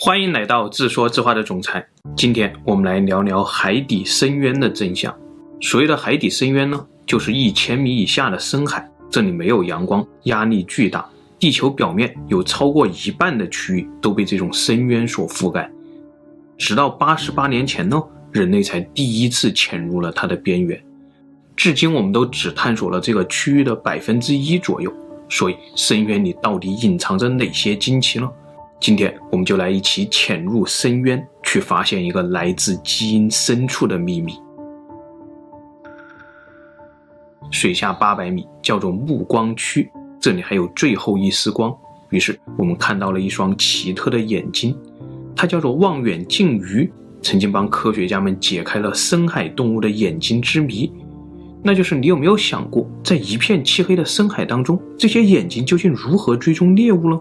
欢迎来到自说自话的总裁。今天我们来聊聊海底深渊的真相。所谓的海底深渊呢，就是一千米以下的深海，这里没有阳光，压力巨大，地球表面有超过一半的区域都被这种深渊所覆盖。直到八十八年前呢，人类才第一次潜入了它的边缘。至今我们都只探索了这个区域的百分之一左右。所以深渊里到底隐藏着哪些惊奇呢？今天我们就来一起潜入深渊，去发现一个来自基因深处的秘密。水下八百米叫做暮光区，这里还有最后一丝光。于是我们看到了一双奇特的眼睛，它叫做望远镜鱼，曾经帮科学家们解开了深海动物的眼睛之谜。那就是你有没有想过，在一片漆黑的深海当中，这些眼睛究竟如何追踪猎物呢？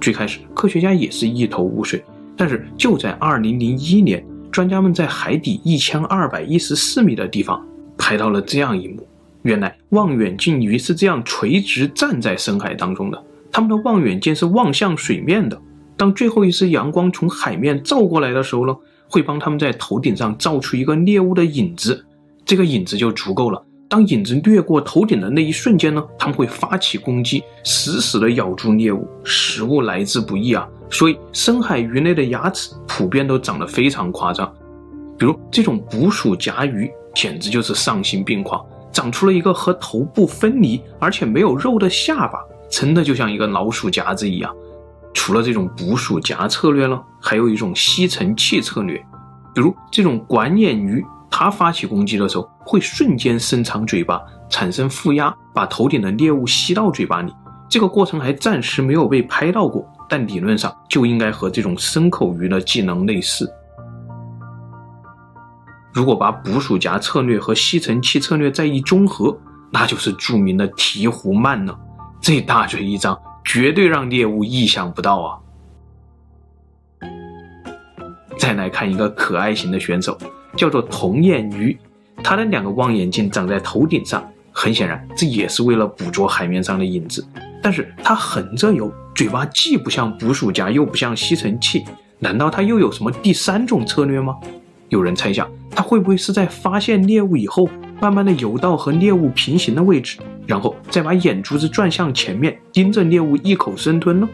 最开始，科学家也是一头雾水。但是就在2001年，专家们在海底1214米的地方拍到了这样一幕：原来望远镜鱼是这样垂直站在深海当中的，它们的望远镜是望向水面的。当最后一丝阳光从海面照过来的时候呢，会帮他们在头顶上照出一个猎物的影子，这个影子就足够了。当影子掠过头顶的那一瞬间呢，他们会发起攻击，死死地咬住猎物。食物来之不易啊，所以深海鱼类的牙齿普遍都长得非常夸张。比如这种捕鼠夹鱼，简直就是丧心病狂，长出了一个和头部分离而且没有肉的下巴，真的就像一个老鼠夹子一样。除了这种捕鼠夹策略呢，还有一种吸尘器策略，比如这种管眼鱼。它发起攻击的时候，会瞬间伸长嘴巴，产生负压，把头顶的猎物吸到嘴巴里。这个过程还暂时没有被拍到过，但理论上就应该和这种深口鱼的技能类似。如果把捕鼠夹策略和吸尘器策略再一综合，那就是著名的鹈鹕慢了。这大嘴一张，绝对让猎物意想不到啊！再来看一个可爱型的选手。叫做童眼鱼，它的两个望远镜长在头顶上，很显然这也是为了捕捉海面上的影子。但是它横着游，嘴巴既不像捕鼠夹，又不像吸尘器，难道它又有什么第三种策略吗？有人猜想，它会不会是在发现猎物以后，慢慢的游到和猎物平行的位置，然后再把眼珠子转向前面，盯着猎物一口生吞呢？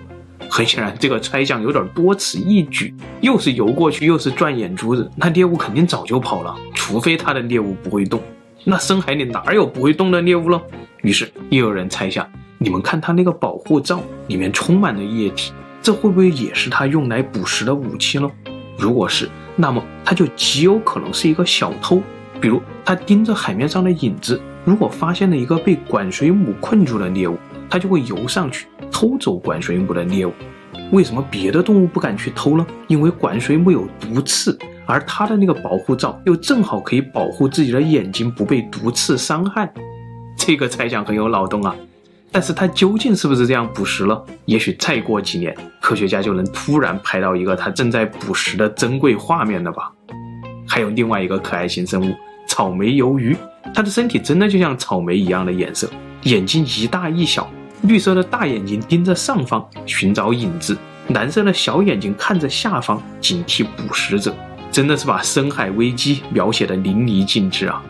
很显然，这个猜想有点多此一举，又是游过去，又是转眼珠子，那猎物肯定早就跑了，除非他的猎物不会动。那深海里哪有不会动的猎物了？于是又有人猜想，你们看他那个保护罩里面充满了液体，这会不会也是他用来捕食的武器呢？如果是，那么他就极有可能是一个小偷。比如他盯着海面上的影子，如果发现了一个被管水母困住的猎物，它就会游上去。偷走管水母的猎物，为什么别的动物不敢去偷呢？因为管水母有毒刺，而它的那个保护罩又正好可以保护自己的眼睛不被毒刺伤害。这个猜想很有脑洞啊！但是它究竟是不是这样捕食了？也许再过几年，科学家就能突然拍到一个它正在捕食的珍贵画面了吧？还有另外一个可爱型生物——草莓鱿鱼，它的身体真的就像草莓一样的颜色，眼睛一大一小。绿色的大眼睛盯着上方寻找影子，蓝色的小眼睛看着下方警惕捕食者，真的是把深海危机描写的淋漓尽致啊！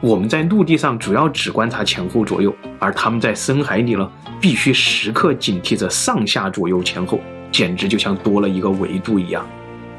我们在陆地上主要只观察前后左右，而他们在深海里呢，必须时刻警惕着上下左右前后，简直就像多了一个维度一样。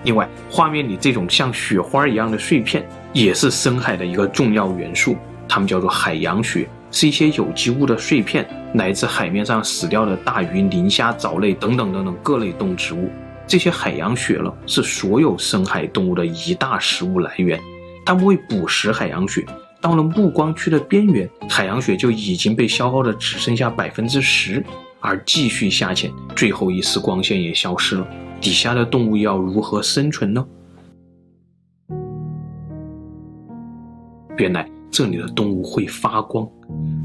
另外，画面里这种像雪花一样的碎片，也是深海的一个重要元素，它们叫做海洋雪。是一些有机物的碎片，来自海面上死掉的大鱼、磷虾、藻类等等等等各类动植物。这些海洋雪呢，是所有深海动物的一大食物来源。它们会捕食海洋雪，到了暮光区的边缘，海洋雪就已经被消耗的只剩下百分之十，而继续下潜，最后一丝光线也消失了。底下的动物要如何生存呢？原来。这里的动物会发光。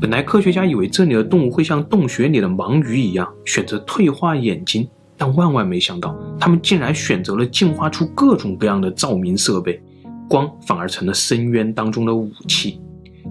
本来科学家以为这里的动物会像洞穴里的盲鱼一样选择退化眼睛，但万万没想到，它们竟然选择了进化出各种各样的照明设备，光反而成了深渊当中的武器。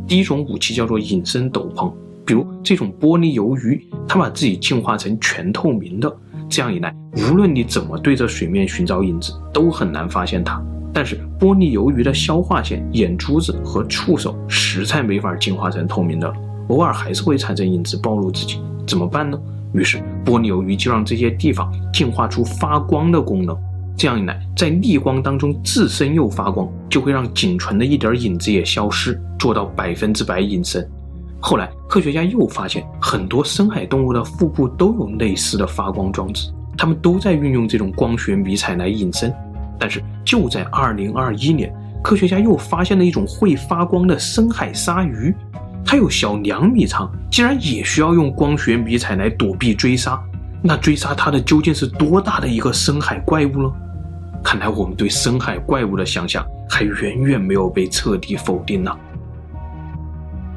第一种武器叫做隐身斗篷，比如这种玻璃鱿鱼，它把自己进化成全透明的，这样一来，无论你怎么对着水面寻找影子，都很难发现它。但是玻璃鱿鱼的消化腺、眼珠子和触手实在没法进化成透明的了，偶尔还是会产生影子暴露自己，怎么办呢？于是玻璃鱿鱼就让这些地方进化出发光的功能，这样一来，在逆光当中自身又发光，就会让仅存的一点影子也消失，做到百分之百隐身。后来科学家又发现，很多深海动物的腹部都有类似的发光装置，它们都在运用这种光学迷彩来隐身。但是就在二零二一年，科学家又发现了一种会发光的深海鲨鱼，它有小两米长，竟然也需要用光学迷彩来躲避追杀。那追杀它的究竟是多大的一个深海怪物呢？看来我们对深海怪物的想象还远远没有被彻底否定呢。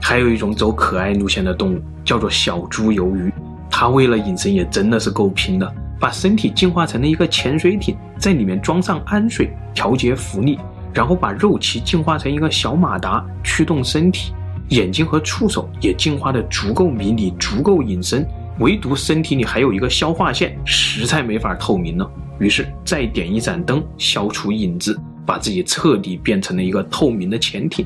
还有一种走可爱路线的动物，叫做小猪鱿鱼，它为了隐身也真的是够拼的。把身体进化成了一个潜水艇，在里面装上氨水调节浮力，然后把肉鳍进化成一个小马达驱动身体，眼睛和触手也进化得足够迷你、足够隐身，唯独身体里还有一个消化腺，实在没法透明了。于是再点一盏灯，消除影子，把自己彻底变成了一个透明的潜艇。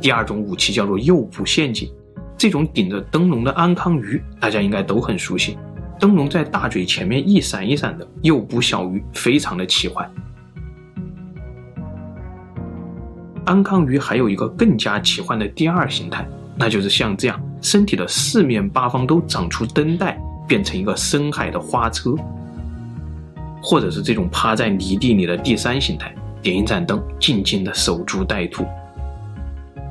第二种武器叫做诱捕陷阱，这种顶着灯笼的安康鱼，大家应该都很熟悉。灯笼在大嘴前面一闪一闪的诱捕小鱼，非常的奇幻。安康鱼还有一个更加奇幻的第二形态，那就是像这样，身体的四面八方都长出灯带，变成一个深海的花车，或者是这种趴在泥地里的第三形态，点一盏灯，静静的守株待兔。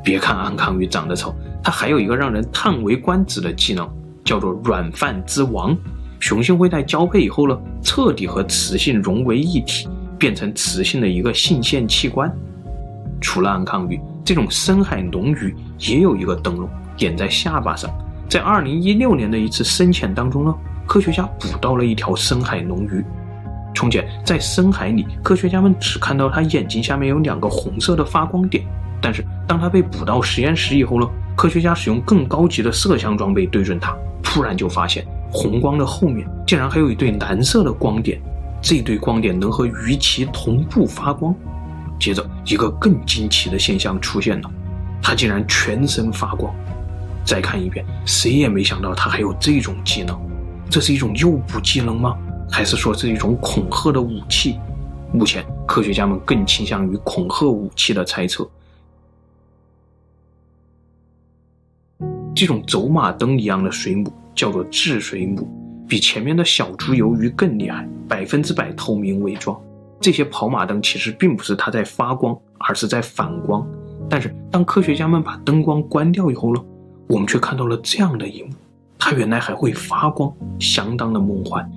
别看安康鱼长得丑，它还有一个让人叹为观止的技能，叫做软饭之王。雄性会在交配以后呢，彻底和雌性融为一体，变成雌性的一个性腺器官。除了安康鱼，这种深海龙鱼也有一个灯笼点在下巴上。在二零一六年的一次深潜当中呢，科学家捕到了一条深海龙鱼。从前在深海里，科学家们只看到它眼睛下面有两个红色的发光点，但是当它被捕到实验室以后呢，科学家使用更高级的摄像装备对准它，突然就发现。红光的后面竟然还有一对蓝色的光点，这对光点能和鱼鳍同步发光。接着，一个更惊奇的现象出现了，它竟然全身发光。再看一遍，谁也没想到它还有这种技能。这是一种诱捕技能吗？还是说是一种恐吓的武器？目前，科学家们更倾向于恐吓武器的猜测。这种走马灯一样的水母。叫做蛭水母，比前面的小猪鱿鱼更厉害，百分之百透明伪装。这些跑马灯其实并不是它在发光，而是在反光。但是当科学家们把灯光关掉以后呢，我们却看到了这样的一幕：它原来还会发光，相当的梦幻。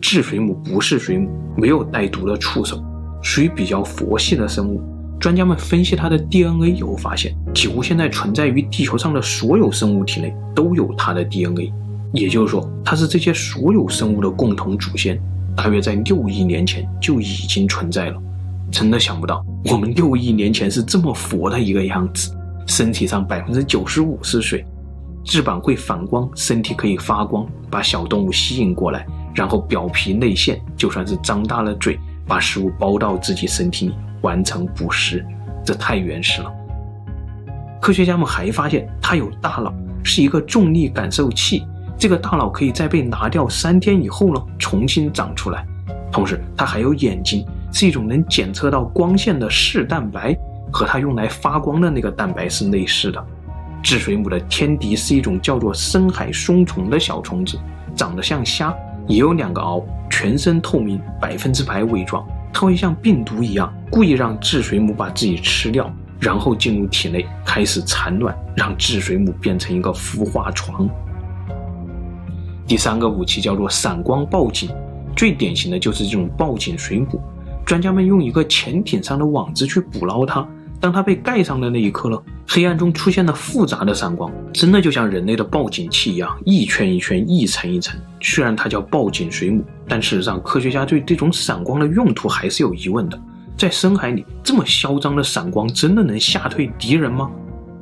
蛭水母不是水母，没有带毒的触手，属于比较佛系的生物。专家们分析它的 DNA 以后发现，几乎现在存在于地球上的所有生物体内都有它的 DNA，也就是说，它是这些所有生物的共同祖先，大约在六亿年前就已经存在了。真的想不到，我们六亿年前是这么佛的一个样子，身体上百分之九十五是水，翅膀会反光，身体可以发光，把小动物吸引过来，然后表皮内陷就算是张大了嘴，把食物包到自己身体里。完成捕食，这太原始了。科学家们还发现，它有大脑，是一个重力感受器。这个大脑可以在被拿掉三天以后呢，重新长出来。同时，它还有眼睛，是一种能检测到光线的视蛋白，和它用来发光的那个蛋白是类似的。蛭水母的天敌是一种叫做深海松虫的小虫子，长得像虾，也有两个螯，全身透明，百分之百伪装。它会像病毒一样，故意让栉水母把自己吃掉，然后进入体内开始产卵，让栉水母变成一个孵化床。第三个武器叫做闪光报警，最典型的就是这种报警水母。专家们用一个潜艇上的网子去捕捞它。当它被盖上的那一刻呢，黑暗中出现了复杂的闪光，真的就像人类的报警器一样，一圈一圈，一层一层。虽然它叫报警水母，但事实上科学家对这种闪光的用途还是有疑问的。在深海里这么嚣张的闪光真的能吓退敌人吗？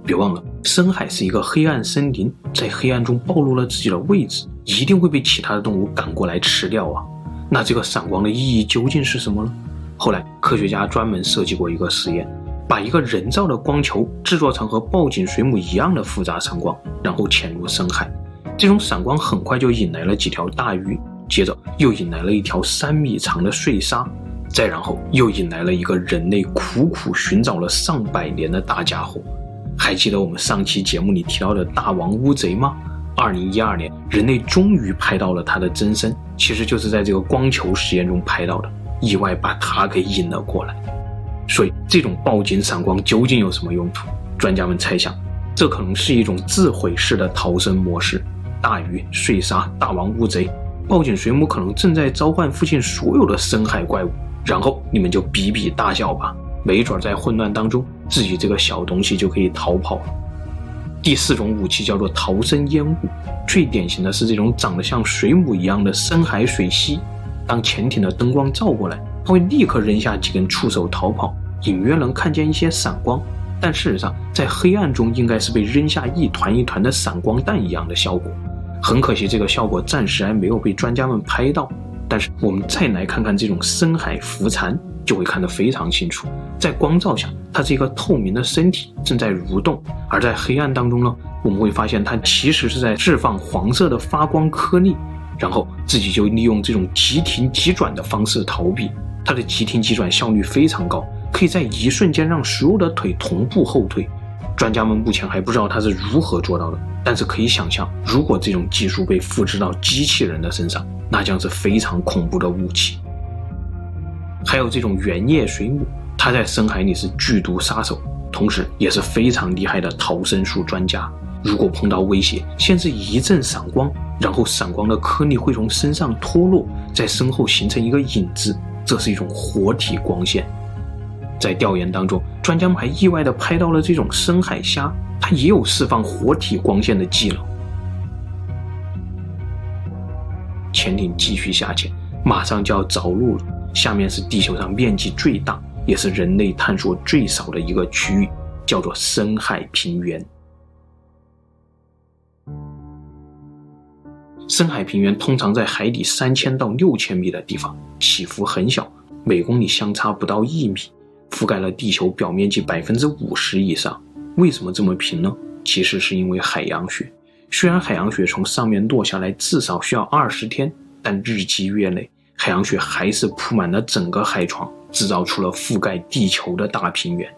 别忘了，深海是一个黑暗森林，在黑暗中暴露了自己的位置，一定会被其他的动物赶过来吃掉啊！那这个闪光的意义究竟是什么呢？后来科学家专门设计过一个实验，把一个人造的光球制作成和抱井水母一样的复杂闪光，然后潜入深海。这种闪光很快就引来了几条大鱼，接着又引来了一条三米长的睡鲨，再然后又引来了一个人类苦苦寻找了上百年的大家伙。还记得我们上期节目里提到的大王乌贼吗？二零一二年，人类终于拍到了它的真身，其实就是在这个光球实验中拍到的，意外把它给引了过来。所以，这种报警闪光究竟有什么用途？专家们猜想，这可能是一种自毁式的逃生模式。大鱼、睡鲨、大王乌贼、报警水母可能正在召唤附近所有的深海怪物，然后你们就比比大小吧。没准在混乱当中，自己这个小东西就可以逃跑了。第四种武器叫做逃生烟雾，最典型的是这种长得像水母一样的深海水螅。当潜艇的灯光照过来，它会立刻扔下几根触手逃跑，隐约能看见一些闪光，但事实上在黑暗中应该是被扔下一团一团的闪光弹一样的效果。很可惜，这个效果暂时还没有被专家们拍到。但是我们再来看看这种深海浮蝉。就会看得非常清楚，在光照下，它是一个透明的身体正在蠕动；而在黑暗当中呢，我们会发现它其实是在释放黄色的发光颗粒，然后自己就利用这种急停急转的方式逃避。它的急停急转效率非常高，可以在一瞬间让所有的腿同步后退。专家们目前还不知道它是如何做到的，但是可以想象，如果这种技术被复制到机器人的身上，那将是非常恐怖的武器。还有这种圆叶水母，它在深海里是剧毒杀手，同时也是非常厉害的逃生术专家。如果碰到威胁，先是一阵闪光，然后闪光的颗粒会从身上脱落，在身后形成一个影子，这是一种活体光线。在调研当中，专家们还意外地拍到了这种深海虾，它也有释放活体光线的技能。潜艇继续下潜，马上就要着陆了。下面是地球上面积最大，也是人类探索最少的一个区域，叫做深海平原。深海平原通常在海底三千到六千米的地方，起伏很小，每公里相差不到一米，覆盖了地球表面积百分之五十以上。为什么这么平呢？其实是因为海洋雪。虽然海洋雪从上面落下来至少需要二十天，但日积月累。海洋雪还是铺满了整个海床，制造出了覆盖地球的大平原。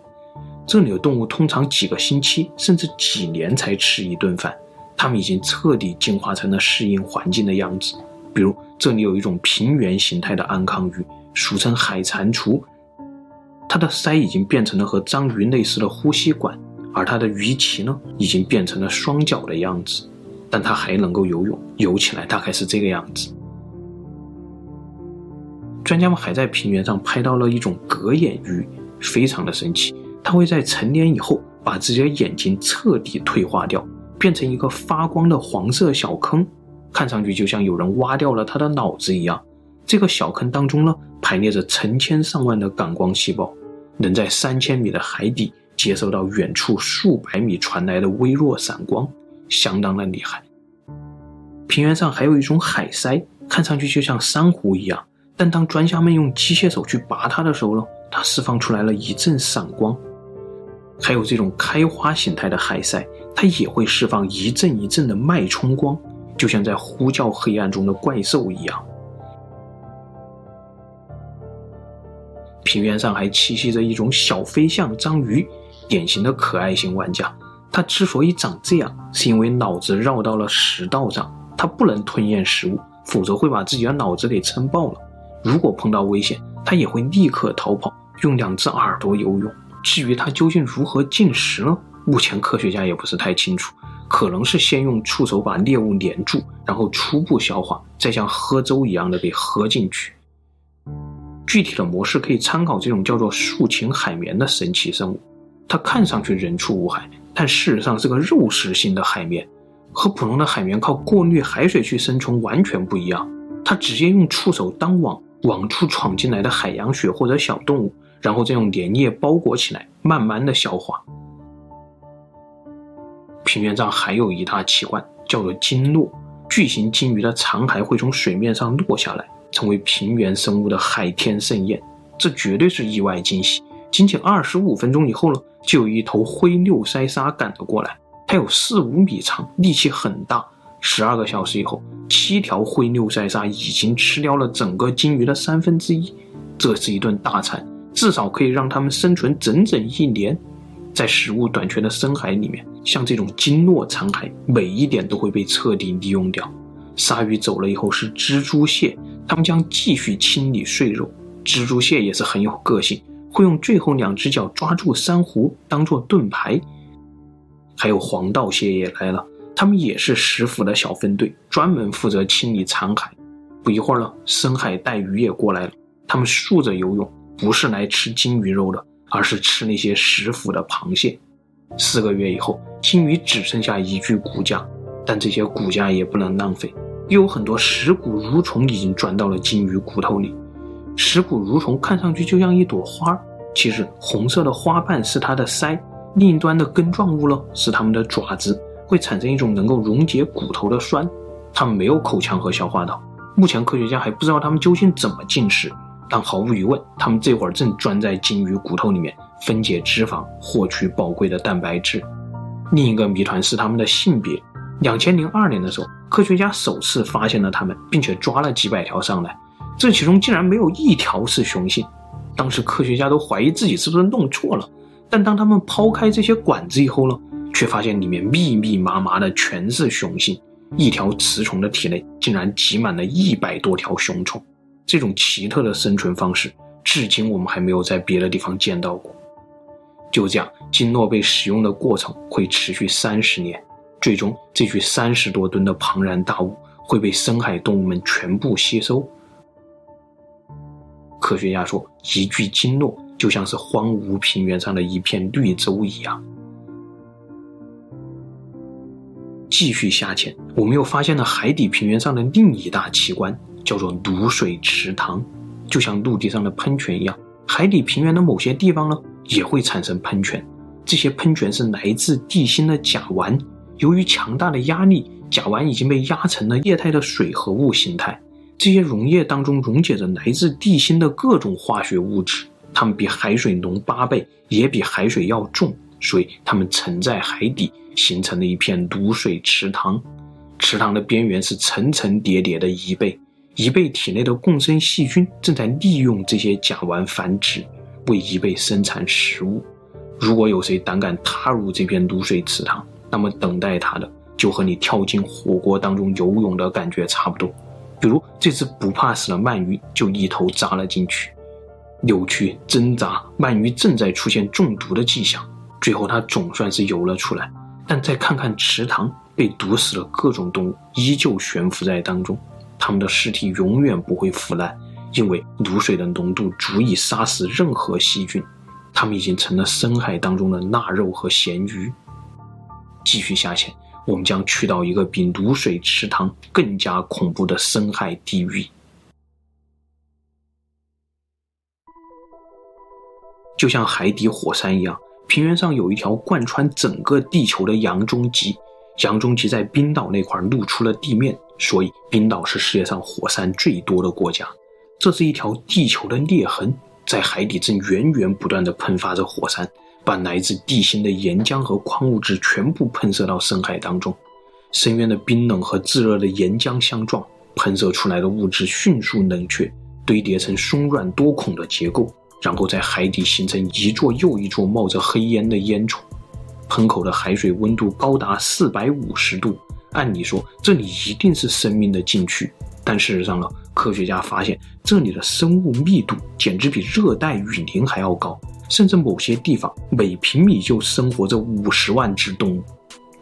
这里的动物通常几个星期甚至几年才吃一顿饭，它们已经彻底进化成了适应环境的样子。比如，这里有一种平原形态的安康鱼，俗称海蟾蜍，它的鳃已经变成了和章鱼类似的呼吸管，而它的鱼鳍呢，已经变成了双脚的样子，但它还能够游泳，游起来大概是这个样子。专家们还在平原上拍到了一种格眼鱼，非常的神奇。它会在成年以后把自己的眼睛彻底退化掉，变成一个发光的黄色小坑，看上去就像有人挖掉了它的脑子一样。这个小坑当中呢，排列着成千上万的感光细胞，能在三千米的海底接收到远处数百米传来的微弱闪光，相当的厉害。平原上还有一种海鳃，看上去就像珊瑚一样。但当专家们用机械手去拔它的时候呢，它释放出来了一阵闪光。还有这种开花形态的海鳃，它也会释放一阵一阵的脉冲光，就像在呼叫黑暗中的怪兽一样。平原上还栖息着一种小飞象章鱼，典型的可爱型玩家。它之所以长这样，是因为脑子绕到了食道上，它不能吞咽食物，否则会把自己的脑子给撑爆了。如果碰到危险，它也会立刻逃跑，用两只耳朵游泳。至于它究竟如何进食呢？目前科学家也不是太清楚，可能是先用触手把猎物黏住，然后初步消化，再像喝粥一样的给喝进去。具体的模式可以参考这种叫做竖琴海绵的神奇生物，它看上去人畜无害，但事实上是个肉食性的海绵，和普通的海绵靠过滤海水去生存完全不一样。它直接用触手当网。往处闯进来的海洋雪或者小动物，然后再用粘液包裹起来，慢慢的消化。平原上还有一大奇观，叫做鲸落。巨型鲸鱼的残骸会从水面上落下来，成为平原生物的海天盛宴。这绝对是意外惊喜。仅仅二十五分钟以后呢，就有一头灰六鳃鲨赶了过来，它有四五米长，力气很大。十二个小时以后，七条灰六鳃鲨已经吃掉了整个鲸鱼的三分之一。这是一顿大餐，至少可以让它们生存整整一年。在食物短缺的深海里面，像这种鲸落残骸，每一点都会被彻底利用掉。鲨鱼走了以后是蜘蛛蟹，它们将继续清理碎肉。蜘蛛蟹也是很有个性，会用最后两只脚抓住珊瑚当做盾牌。还有黄道蟹也来了，它们也是食腐的小分队，专门负责清理残骸。不一会儿呢，深海带鱼也过来了，它们竖着游泳，不是来吃鲸鱼肉的。而是吃那些食腐的螃蟹。四个月以后，鲸鱼只剩下一具骨架，但这些骨架也不能浪费。又有很多食骨蠕虫已经钻到了鲸鱼骨头里。食骨蠕虫看上去就像一朵花，其实红色的花瓣是它的鳃，另一端的根状物呢是它们的爪子，会产生一种能够溶解骨头的酸。它们没有口腔和消化道，目前科学家还不知道它们究竟怎么进食。但毫无疑问，他们这会儿正钻在鲸鱼骨头里面分解脂肪，获取宝贵的蛋白质。另一个谜团是他们的性别。两千零二年的时候，科学家首次发现了它们，并且抓了几百条上来，这其中竟然没有一条是雄性。当时科学家都怀疑自己是不是弄错了。但当他们抛开这些管子以后呢，却发现里面密密麻麻的全是雄性。一条雌虫的体内竟然挤满了一百多条雄虫。这种奇特的生存方式，至今我们还没有在别的地方见到过。就这样，经络被使用的过程会持续三十年，最终这具三十多吨的庞然大物会被深海动物们全部吸收。科学家说，一具鲸落就像是荒芜平原上的一片绿洲一样。继续下潜，我们又发现了海底平原上的另一大奇观。叫做卤水池塘，就像陆地上的喷泉一样，海底平原的某些地方呢也会产生喷泉。这些喷泉是来自地心的甲烷，由于强大的压力，甲烷已经被压成了液态的水合物形态。这些溶液当中溶解着来自地心的各种化学物质，它们比海水浓八倍，也比海水要重，所以它们沉在海底，形成了一片卤水池塘。池塘的边缘是层层叠叠的贻贝。贻贝体内的共生细菌正在利用这些甲烷繁殖，为贻贝生产食物。如果有谁胆敢踏入这片卤水池塘，那么等待他的就和你跳进火锅当中游泳的感觉差不多。比如这只不怕死的鳗鱼就一头扎了进去，扭曲挣扎，鳗鱼正在出现中毒的迹象。最后它总算是游了出来，但再看看池塘，被毒死的各种动物依旧悬浮在当中。它们的尸体永远不会腐烂，因为卤水的浓度足以杀死任何细菌。它们已经成了深海当中的腊肉和咸鱼。继续下潜，我们将去到一个比卤水池塘更加恐怖的深海地狱。就像海底火山一样，平原上有一条贯穿整个地球的洋中脊。洋中脊在冰岛那块露出了地面，所以冰岛是世界上火山最多的国家。这是一条地球的裂痕，在海底正源源不断地喷发着火山，把来自地心的岩浆和矿物质全部喷射到深海当中。深渊的冰冷和炙热的岩浆相撞，喷射出来的物质迅速冷却，堆叠成松软多孔的结构，然后在海底形成一座又一座冒着黑烟的烟囱。喷口的海水温度高达四百五十度，按理说这里一定是生命的禁区，但事实上呢，科学家发现这里的生物密度简直比热带雨林还要高，甚至某些地方每平米就生活着五十万只动物。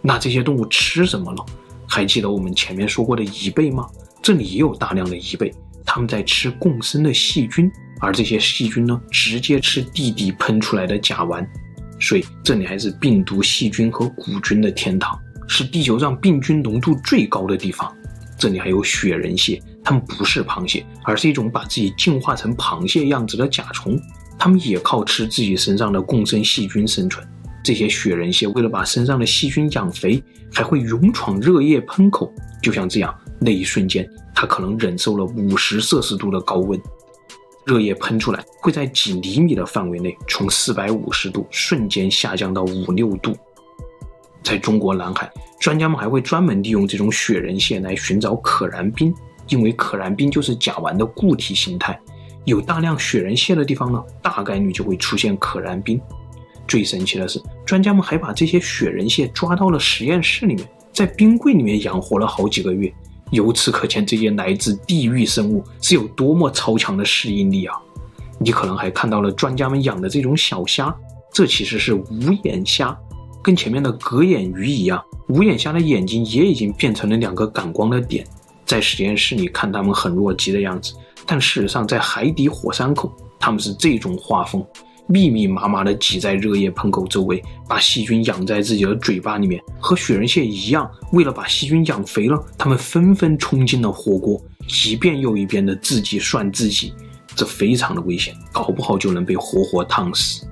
那这些动物吃什么呢？还记得我们前面说过的贻贝吗？这里也有大量的贻贝，它们在吃共生的细菌，而这些细菌呢，直接吃地底喷出来的甲烷。所以这里还是病毒、细菌和古菌的天堂，是地球上病菌浓度最高的地方。这里还有雪人蟹，它们不是螃蟹，而是一种把自己进化成螃蟹样子的甲虫。他们也靠吃自己身上的共生细菌生存。这些雪人蟹为了把身上的细菌养肥，还会勇闯热液喷口。就像这样，那一瞬间，它可能忍受了五十摄氏度的高温，热液喷出来会在几厘米的范围内，从四百五十度瞬间下降到五六度。在中国南海，专家们还会专门利用这种雪人蟹来寻找可燃冰，因为可燃冰就是甲烷的固体形态。有大量雪人蟹的地方呢，大概率就会出现可燃冰。最神奇的是，专家们还把这些雪人蟹抓到了实验室里面，在冰柜里面养活了好几个月。由此可见，这些来自地狱生物是有多么超强的适应力啊！你可能还看到了专家们养的这种小虾，这其实是无眼虾，跟前面的革眼鱼一样，无眼虾的眼睛也已经变成了两个感光的点。在实验室里看它们很弱鸡的样子。但事实上，在海底火山口，他们是这种画风，密密麻麻地挤在热液喷口周围，把细菌养在自己的嘴巴里面，和雪人蟹一样。为了把细菌养肥了，他们纷纷冲进了火锅，一遍又一遍地自己涮自己，这非常的危险，搞不好就能被活活烫死。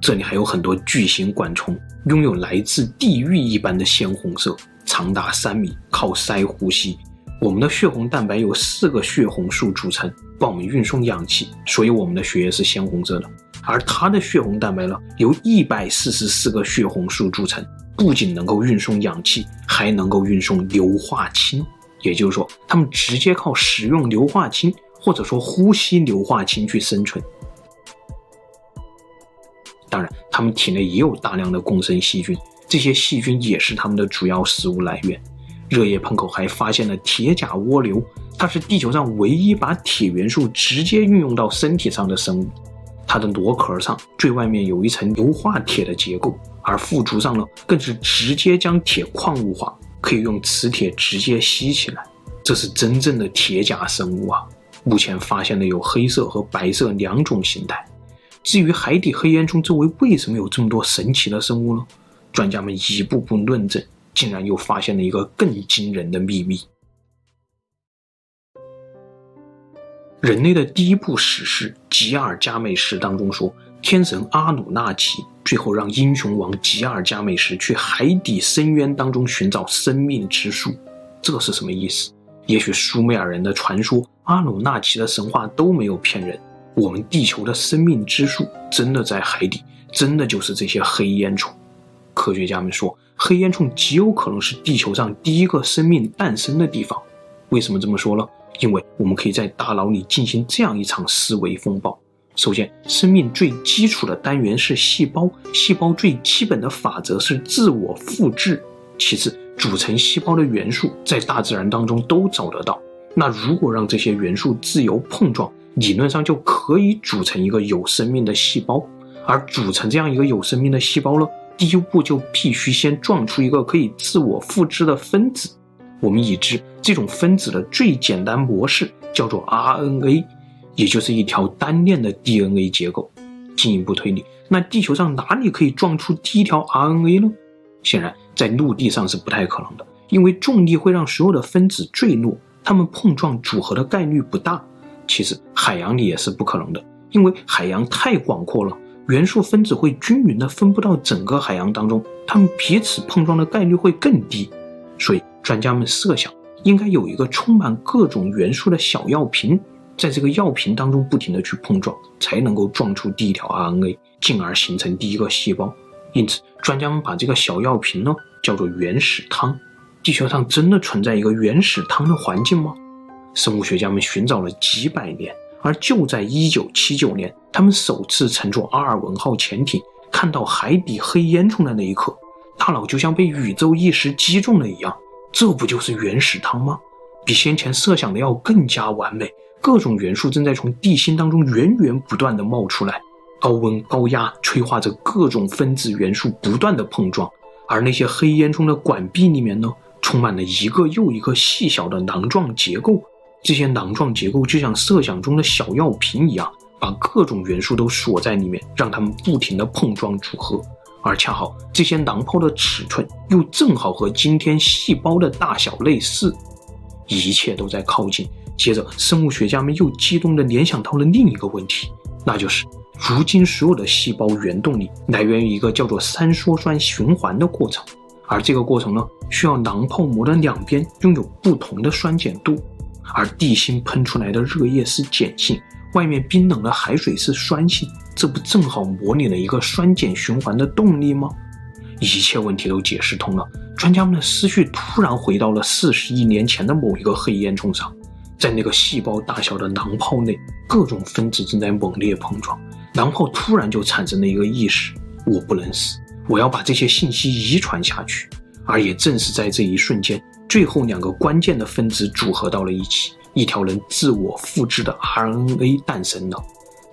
这里还有很多巨型管虫，拥有来自地狱一般的鲜红色，长达三米，靠鳃呼吸。我们的血红蛋白由四个血红素组成，帮我们运送氧气，所以我们的血液是鲜红色的。而它的血红蛋白呢，由一百四十四个血红素组成，不仅能够运送氧气，还能够运送硫化氢。也就是说，它们直接靠食用硫化氢，或者说呼吸硫化氢去生存。当然，它们体内也有大量的共生细菌，这些细菌也是它们的主要食物来源。热液喷口还发现了铁甲蜗牛，它是地球上唯一把铁元素直接运用到身体上的生物。它的螺壳上最外面有一层硫化铁的结构，而腹足上呢，更是直接将铁矿物化，可以用磁铁直接吸起来。这是真正的铁甲生物啊！目前发现的有黑色和白色两种形态。至于海底黑烟囱周围为什么有这么多神奇的生物呢？专家们一步步论证。竟然又发现了一个更惊人的秘密。人类的第一部史诗《吉尔伽美什》当中说，天神阿努纳奇最后让英雄王吉尔伽美什去海底深渊当中寻找生命之树。这是什么意思？也许苏美尔人的传说、阿努纳奇的神话都没有骗人。我们地球的生命之树真的在海底，真的就是这些黑烟囱。科学家们说。黑烟囱极有可能是地球上第一个生命诞生的地方。为什么这么说呢？因为我们可以在大脑里进行这样一场思维风暴。首先，生命最基础的单元是细胞，细胞最基本的法则是自我复制。其次，组成细胞的元素在大自然当中都找得到。那如果让这些元素自由碰撞，理论上就可以组成一个有生命的细胞。而组成这样一个有生命的细胞呢？第一步就必须先撞出一个可以自我复制的分子。我们已知这种分子的最简单模式叫做 RNA，也就是一条单链的 DNA 结构。进一步推理，那地球上哪里可以撞出第一条 RNA 呢？显然，在陆地上是不太可能的，因为重力会让所有的分子坠落，它们碰撞组合的概率不大。其实，海洋里也是不可能的，因为海洋太广阔了。元素分子会均匀地分布到整个海洋当中，它们彼此碰撞的概率会更低，所以专家们设想应该有一个充满各种元素的小药瓶，在这个药瓶当中不停地去碰撞，才能够撞出第一条 RNA，进而形成第一个细胞。因此，专家们把这个小药瓶呢叫做原始汤。地球上真的存在一个原始汤的环境吗？生物学家们寻找了几百年。而就在一九七九年，他们首次乘坐阿尔文号潜艇，看到海底黑烟囱的那一刻，大脑就像被宇宙意识击中了一样。这不就是原始汤吗？比先前设想的要更加完美。各种元素正在从地心当中源源不断地冒出来，高温高压催化着各种分子元素不断地碰撞，而那些黑烟囱的管壁里面呢，充满了一个又一个细小的囊状结构。这些囊状结构就像设想中的小药瓶一样，把各种元素都锁在里面，让它们不停地碰撞组合。而恰好这些囊泡的尺寸又正好和今天细胞的大小类似，一切都在靠近。接着，生物学家们又激动地联想到了另一个问题：那就是如今所有的细胞原动力来源于一个叫做三羧酸循环的过程，而这个过程呢，需要囊泡膜的两边拥有不同的酸碱度，而地心喷出来的热液是碱性，外面冰冷的海水是酸性，这不正好模拟了一个酸碱循环的动力吗？一切问题都解释通了，专家们的思绪突然回到了四十亿年前的某一个黑烟囱上。在那个细胞大小的囊泡内，各种分子正在猛烈碰撞，囊泡突然就产生了一个意识：我不能死，我要把这些信息遗传下去。而也正是在这一瞬间，最后两个关键的分子组合到了一起，一条能自我复制的 RNA 诞生了。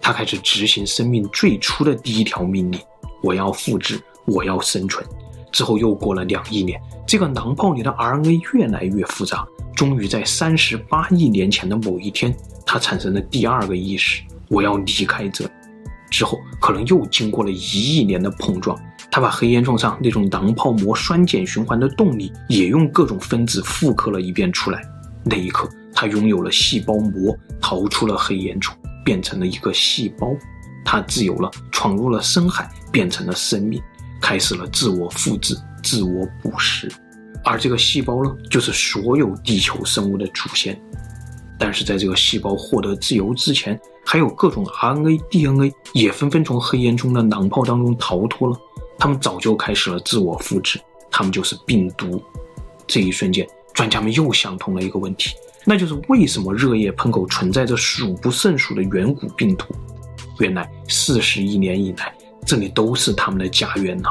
它开始执行生命最初的第一条命令：我要复制，我要生存。之后又过了两亿年，这个囊泡里的 RNA 越来越复杂。终于在三十八亿年前的某一天，它产生了第二个意识：我要离开这里。之后可能又经过了一亿年的碰撞，它把黑烟囱上那种囊泡膜酸碱循环的动力也用各种分子复刻了一遍出来。那一刻，它拥有了细胞膜，逃出了黑烟囱，变成了一个细胞。它自由了，闯入了深海，变成了生命，开始了自我复制、自我捕食。而这个细胞呢，就是所有地球生物的祖先。但是在这个细胞获得自由之前，还有各种 RNA、DNA 也纷纷从黑烟囱的囊泡当中逃脱了。他们早就开始了自我复制，他们就是病毒。这一瞬间，专家们又想通了一个问题，那就是为什么热液喷口存在着数不胜数的远古病毒？原来四十亿年以来，这里都是他们的家园呢。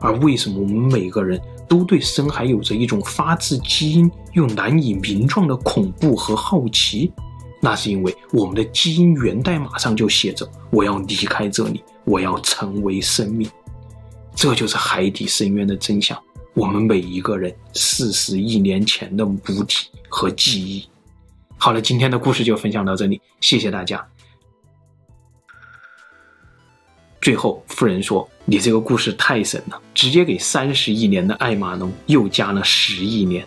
而为什么我们每个人？都对深海有着一种发自基因又难以名状的恐怖和好奇，那是因为我们的基因源代码上就写着：“我要离开这里，我要成为生命。”这就是海底深渊的真相。我们每一个人四十亿年前的母体和记忆。好了，今天的故事就分享到这里，谢谢大家。最后，夫人说：“你这个故事太神了，直接给三十亿年的艾玛农又加了十亿年。”